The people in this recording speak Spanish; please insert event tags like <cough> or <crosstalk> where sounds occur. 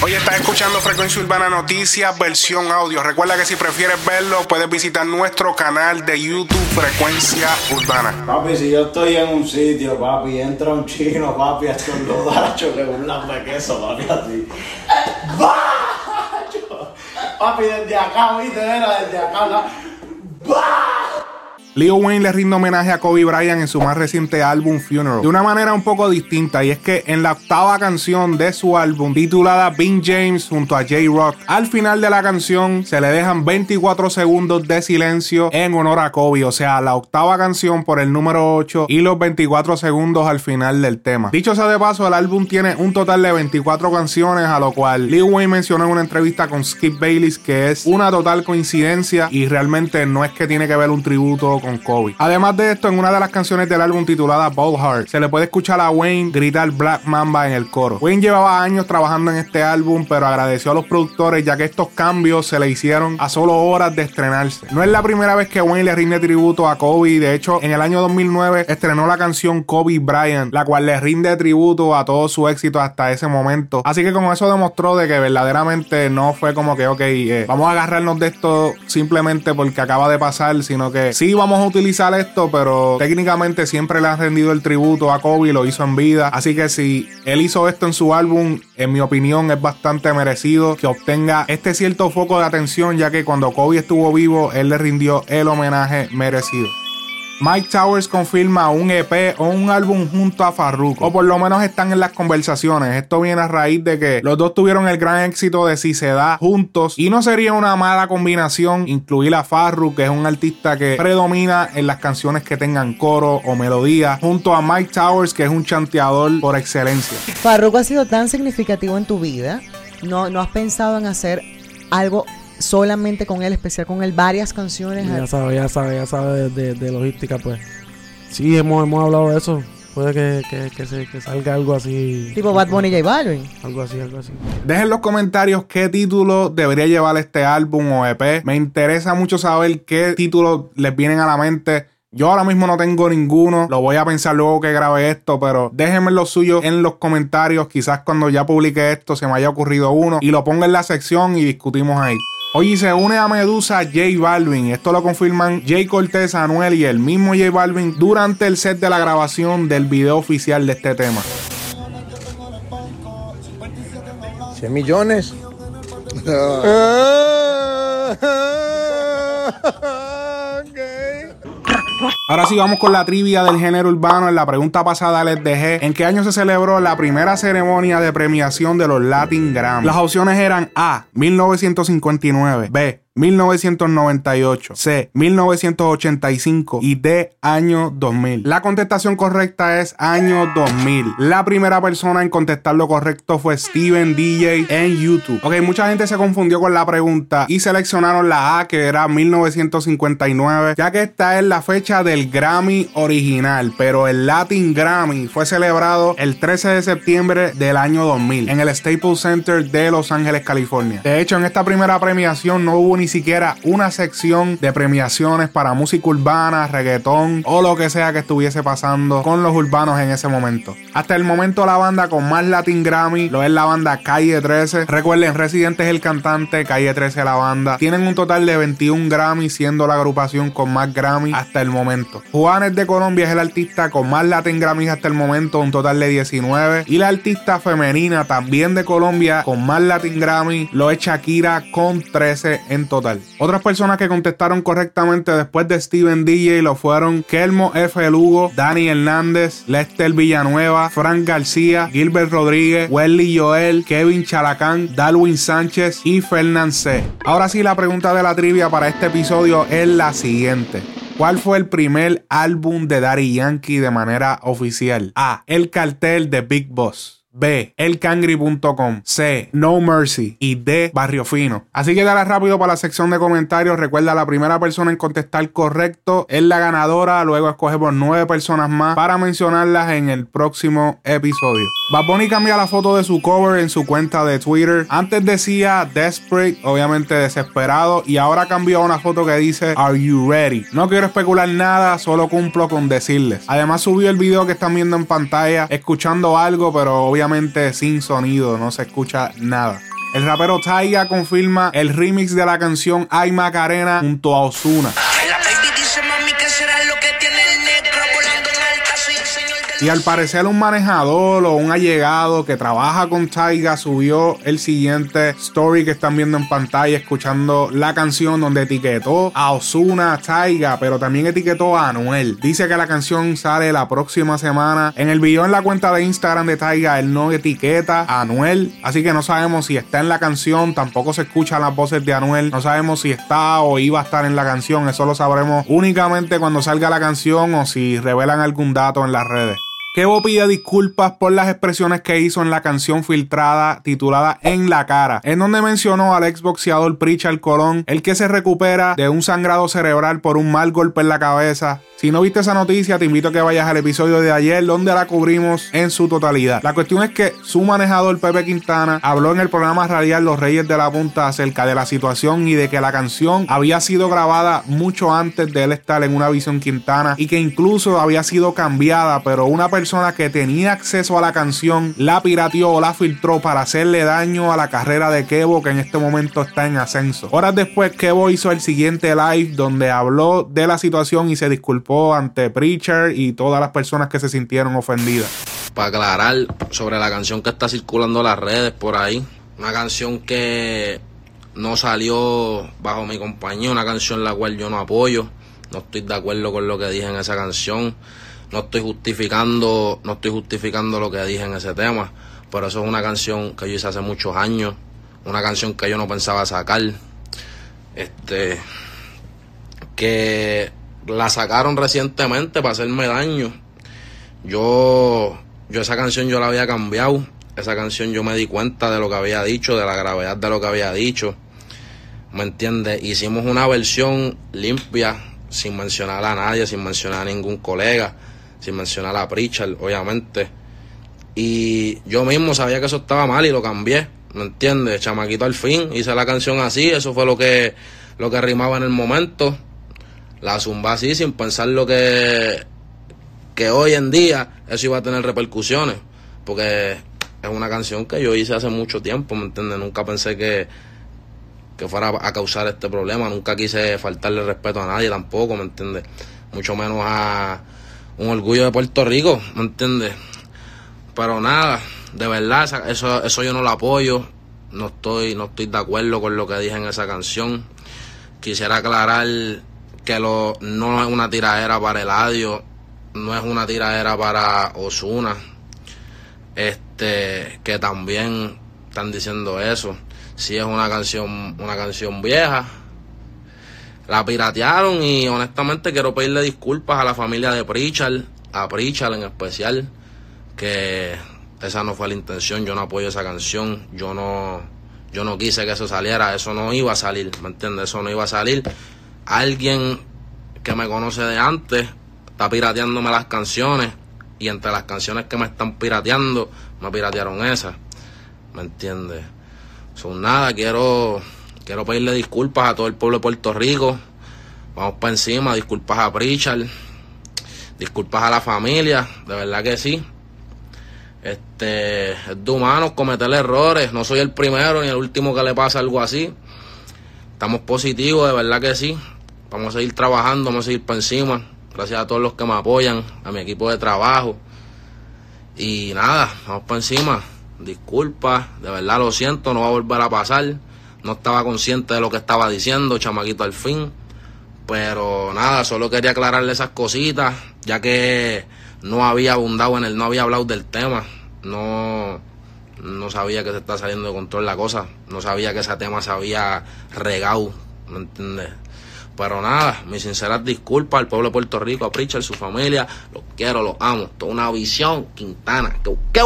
Hoy estás escuchando Frecuencia Urbana Noticias, versión audio. Recuerda que si prefieres verlo, puedes visitar nuestro canal de YouTube Frecuencia Urbana. Papi, si yo estoy en un sitio, papi, entra un chino, papi, a estornudar, que un lambe queso, papi, así. ¡Bacho! <laughs> Papi, desde acá, viste, era desde acá, acá. Leo Wayne le rinde homenaje a Kobe Bryant en su más reciente álbum Funeral de una manera un poco distinta y es que en la octava canción de su álbum titulada Bing James junto a J-Rock al final de la canción se le dejan 24 segundos de silencio en honor a Kobe, o sea, la octava canción por el número 8 y los 24 segundos al final del tema. Dicho sea de paso, el álbum tiene un total de 24 canciones a lo cual Lil Wayne mencionó en una entrevista con Skip Bayless que es una total coincidencia y realmente no es que tiene que ver un tributo con Kobe. Además de esto, en una de las canciones del álbum titulada Ball Heart, se le puede escuchar a Wayne gritar Black Mamba en el coro. Wayne llevaba años trabajando en este álbum, pero agradeció a los productores ya que estos cambios se le hicieron a solo horas de estrenarse. No es la primera vez que Wayne le rinde tributo a Kobe, de hecho, en el año 2009 estrenó la canción Kobe Bryant, la cual le rinde tributo a todo su éxito hasta ese momento. Así que con eso demostró de que verdaderamente no fue como que, ok, eh, vamos a agarrarnos de esto simplemente porque acaba de pasar, sino que sí vamos a utilizar esto, pero técnicamente siempre le han rendido el tributo a Kobe, lo hizo en vida. Así que si él hizo esto en su álbum, en mi opinión es bastante merecido que obtenga este cierto foco de atención, ya que cuando Kobe estuvo vivo, él le rindió el homenaje merecido. Mike Towers confirma un EP o un álbum junto a Farruko. O por lo menos están en las conversaciones. Esto viene a raíz de que los dos tuvieron el gran éxito de Si se da juntos. Y no sería una mala combinación incluir a Farruko, que es un artista que predomina en las canciones que tengan coro o melodía, junto a Mike Towers, que es un chanteador por excelencia. Farruko ha sido tan significativo en tu vida. No, no has pensado en hacer algo solamente con él, especial con él, varias canciones. Ya sabe, ya sabe, ya sabe de, logística, pues. Sí, hemos, hemos hablado de eso. Puede que, que, se, que salga algo así. Tipo Bad Bunny y J Balvin. Algo así, algo así. Dejen en los comentarios qué título debería llevar este álbum o EP. Me interesa mucho saber qué títulos les vienen a la mente. Yo ahora mismo no tengo ninguno, lo voy a pensar luego que grabe esto, pero déjenme lo suyo en los comentarios. Quizás cuando ya publique esto se me haya ocurrido uno y lo ponga en la sección y discutimos ahí. Oye, se une a Medusa J Balvin. Esto lo confirman Jay Cortez, Anuel y el mismo J Balvin durante el set de la grabación del video oficial de este tema. 100 millones. <laughs> <laughs> <laughs> Ahora sí, vamos con la trivia del género urbano. En la pregunta pasada les dejé en qué año se celebró la primera ceremonia de premiación de los Latin Grammy. Las opciones eran A, 1959, B, 1998, C, 1985 y D, año 2000. La contestación correcta es año 2000. La primera persona en contestar lo correcto fue Steven DJ en YouTube. Ok, mucha gente se confundió con la pregunta y seleccionaron la A, que era 1959, ya que esta es la fecha del Grammy original, pero el Latin Grammy fue celebrado el 13 de septiembre del año 2000 en el Staples Center de Los Ángeles, California. De hecho, en esta primera premiación no hubo ni siquiera una sección de premiaciones para música urbana, reggaetón o lo que sea que estuviese pasando con los urbanos en ese momento. Hasta el momento la banda con más Latin Grammy lo es la banda Calle 13. Recuerden, Residente es el cantante, Calle 13 la banda. Tienen un total de 21 Grammy siendo la agrupación con más Grammy hasta el momento. Juanes de Colombia es el artista con más Latin Grammy hasta el momento, un total de 19. Y la artista femenina también de Colombia con más Latin Grammy lo es Shakira con 13 en total. Otras personas que contestaron correctamente después de Steven DJ lo fueron Kelmo F. Lugo, Dani Hernández, Lester Villanueva, Frank García, Gilbert Rodríguez, Welly Joel, Kevin Chalacán, Darwin Sánchez y Fernán C. Ahora sí, la pregunta de la trivia para este episodio es la siguiente. ¿Cuál fue el primer álbum de Daddy Yankee de manera oficial? A. El cartel de Big Boss. B. Elcangri.com. C. No Mercy. Y D. Barrio Fino. Así que dale rápido para la sección de comentarios. Recuerda, la primera persona en contestar correcto es la ganadora. Luego escogemos nueve personas más para mencionarlas en el próximo episodio. Bad Bunny cambia la foto de su cover en su cuenta de Twitter. Antes decía desperate, obviamente desesperado, y ahora cambió a una foto que dice Are you ready? No quiero especular nada, solo cumplo con decirles. Además subió el video que están viendo en pantalla, escuchando algo, pero obviamente sin sonido, no se escucha nada. El rapero Taiga confirma el remix de la canción Ay Macarena junto a Osuna. Y al parecer un manejador o un allegado que trabaja con Taiga subió el siguiente story que están viendo en pantalla escuchando la canción donde etiquetó a Osuna Taiga, pero también etiquetó a Anuel. Dice que la canción sale la próxima semana. En el video en la cuenta de Instagram de Taiga él no etiqueta a Anuel, así que no sabemos si está en la canción, tampoco se escuchan las voces de Anuel, no sabemos si está o iba a estar en la canción, eso lo sabremos únicamente cuando salga la canción o si revelan algún dato en las redes. Kevo pide disculpas por las expresiones que hizo en la canción filtrada titulada En la cara, en donde mencionó al exboxeador Pritchard Colón, el que se recupera de un sangrado cerebral por un mal golpe en la cabeza. Si no viste esa noticia, te invito a que vayas al episodio de ayer donde la cubrimos en su totalidad. La cuestión es que su manejador Pepe Quintana habló en el programa radial Los Reyes de la Punta acerca de la situación y de que la canción había sido grabada mucho antes de él estar en una visión Quintana y que incluso había sido cambiada, pero una persona persona que tenía acceso a la canción la pirateó o la filtró para hacerle daño a la carrera de Kevo que en este momento está en ascenso. Horas después Kevo hizo el siguiente live donde habló de la situación y se disculpó ante Preacher y todas las personas que se sintieron ofendidas. Para aclarar sobre la canción que está circulando en las redes por ahí, una canción que no salió bajo mi compañía, una canción la cual yo no apoyo, no estoy de acuerdo con lo que dije en esa canción no estoy justificando, no estoy justificando lo que dije en ese tema, pero eso es una canción que yo hice hace muchos años, una canción que yo no pensaba sacar, este, que la sacaron recientemente para hacerme daño. Yo, yo esa canción yo la había cambiado, esa canción yo me di cuenta de lo que había dicho, de la gravedad de lo que había dicho. ¿Me entiendes? Hicimos una versión limpia, sin mencionar a nadie, sin mencionar a ningún colega sin mencionar a Pritchard, obviamente. Y yo mismo sabía que eso estaba mal y lo cambié, ¿me entiendes? Chamaquito al fin, hice la canción así, eso fue lo que, lo que rimaba en el momento. La zumba así, sin pensar lo que, que hoy en día eso iba a tener repercusiones. Porque es una canción que yo hice hace mucho tiempo, ¿me entiendes? Nunca pensé que, que fuera a causar este problema, nunca quise faltarle respeto a nadie tampoco, ¿me entiendes? Mucho menos a un orgullo de Puerto Rico, ¿me entiendes? Pero nada, de verdad, eso, eso yo no lo apoyo. No estoy, no estoy de acuerdo con lo que dije en esa canción. Quisiera aclarar que lo, no es una tiradera para Eladio, no es una tiradera para Osuna. Este, que también están diciendo eso. Si es una canción, una canción vieja, la piratearon y honestamente quiero pedirle disculpas a la familia de Pritchard, a Pritchard en especial, que esa no fue la intención, yo no apoyo esa canción, yo no, yo no quise que eso saliera, eso no iba a salir, ¿me entiendes? Eso no iba a salir. Alguien que me conoce de antes está pirateándome las canciones y entre las canciones que me están pirateando, me piratearon esas, ¿me entiendes? Son nada, quiero Quiero pedirle disculpas a todo el pueblo de Puerto Rico. Vamos para encima, disculpas a Pritchard, disculpas a la familia, de verdad que sí. Este, es de humanos cometer errores, no soy el primero ni el último que le pasa algo así. Estamos positivos, de verdad que sí. Vamos a seguir trabajando, vamos a seguir para encima. Gracias a todos los que me apoyan, a mi equipo de trabajo. Y nada, vamos para encima. Disculpas, de verdad lo siento, no va a volver a pasar no estaba consciente de lo que estaba diciendo, chamaquito al fin. Pero nada, solo quería aclararle esas cositas, ya que no había abundado en el, no había hablado del tema. No, no sabía que se está saliendo de control la cosa. No sabía que ese tema se había regado, ¿me entiendes? Pero nada, mis sinceras disculpas al pueblo de Puerto Rico, a Pritchard, su familia. Los quiero, los amo. Toda una visión, Quintana. ¡Qué, qué,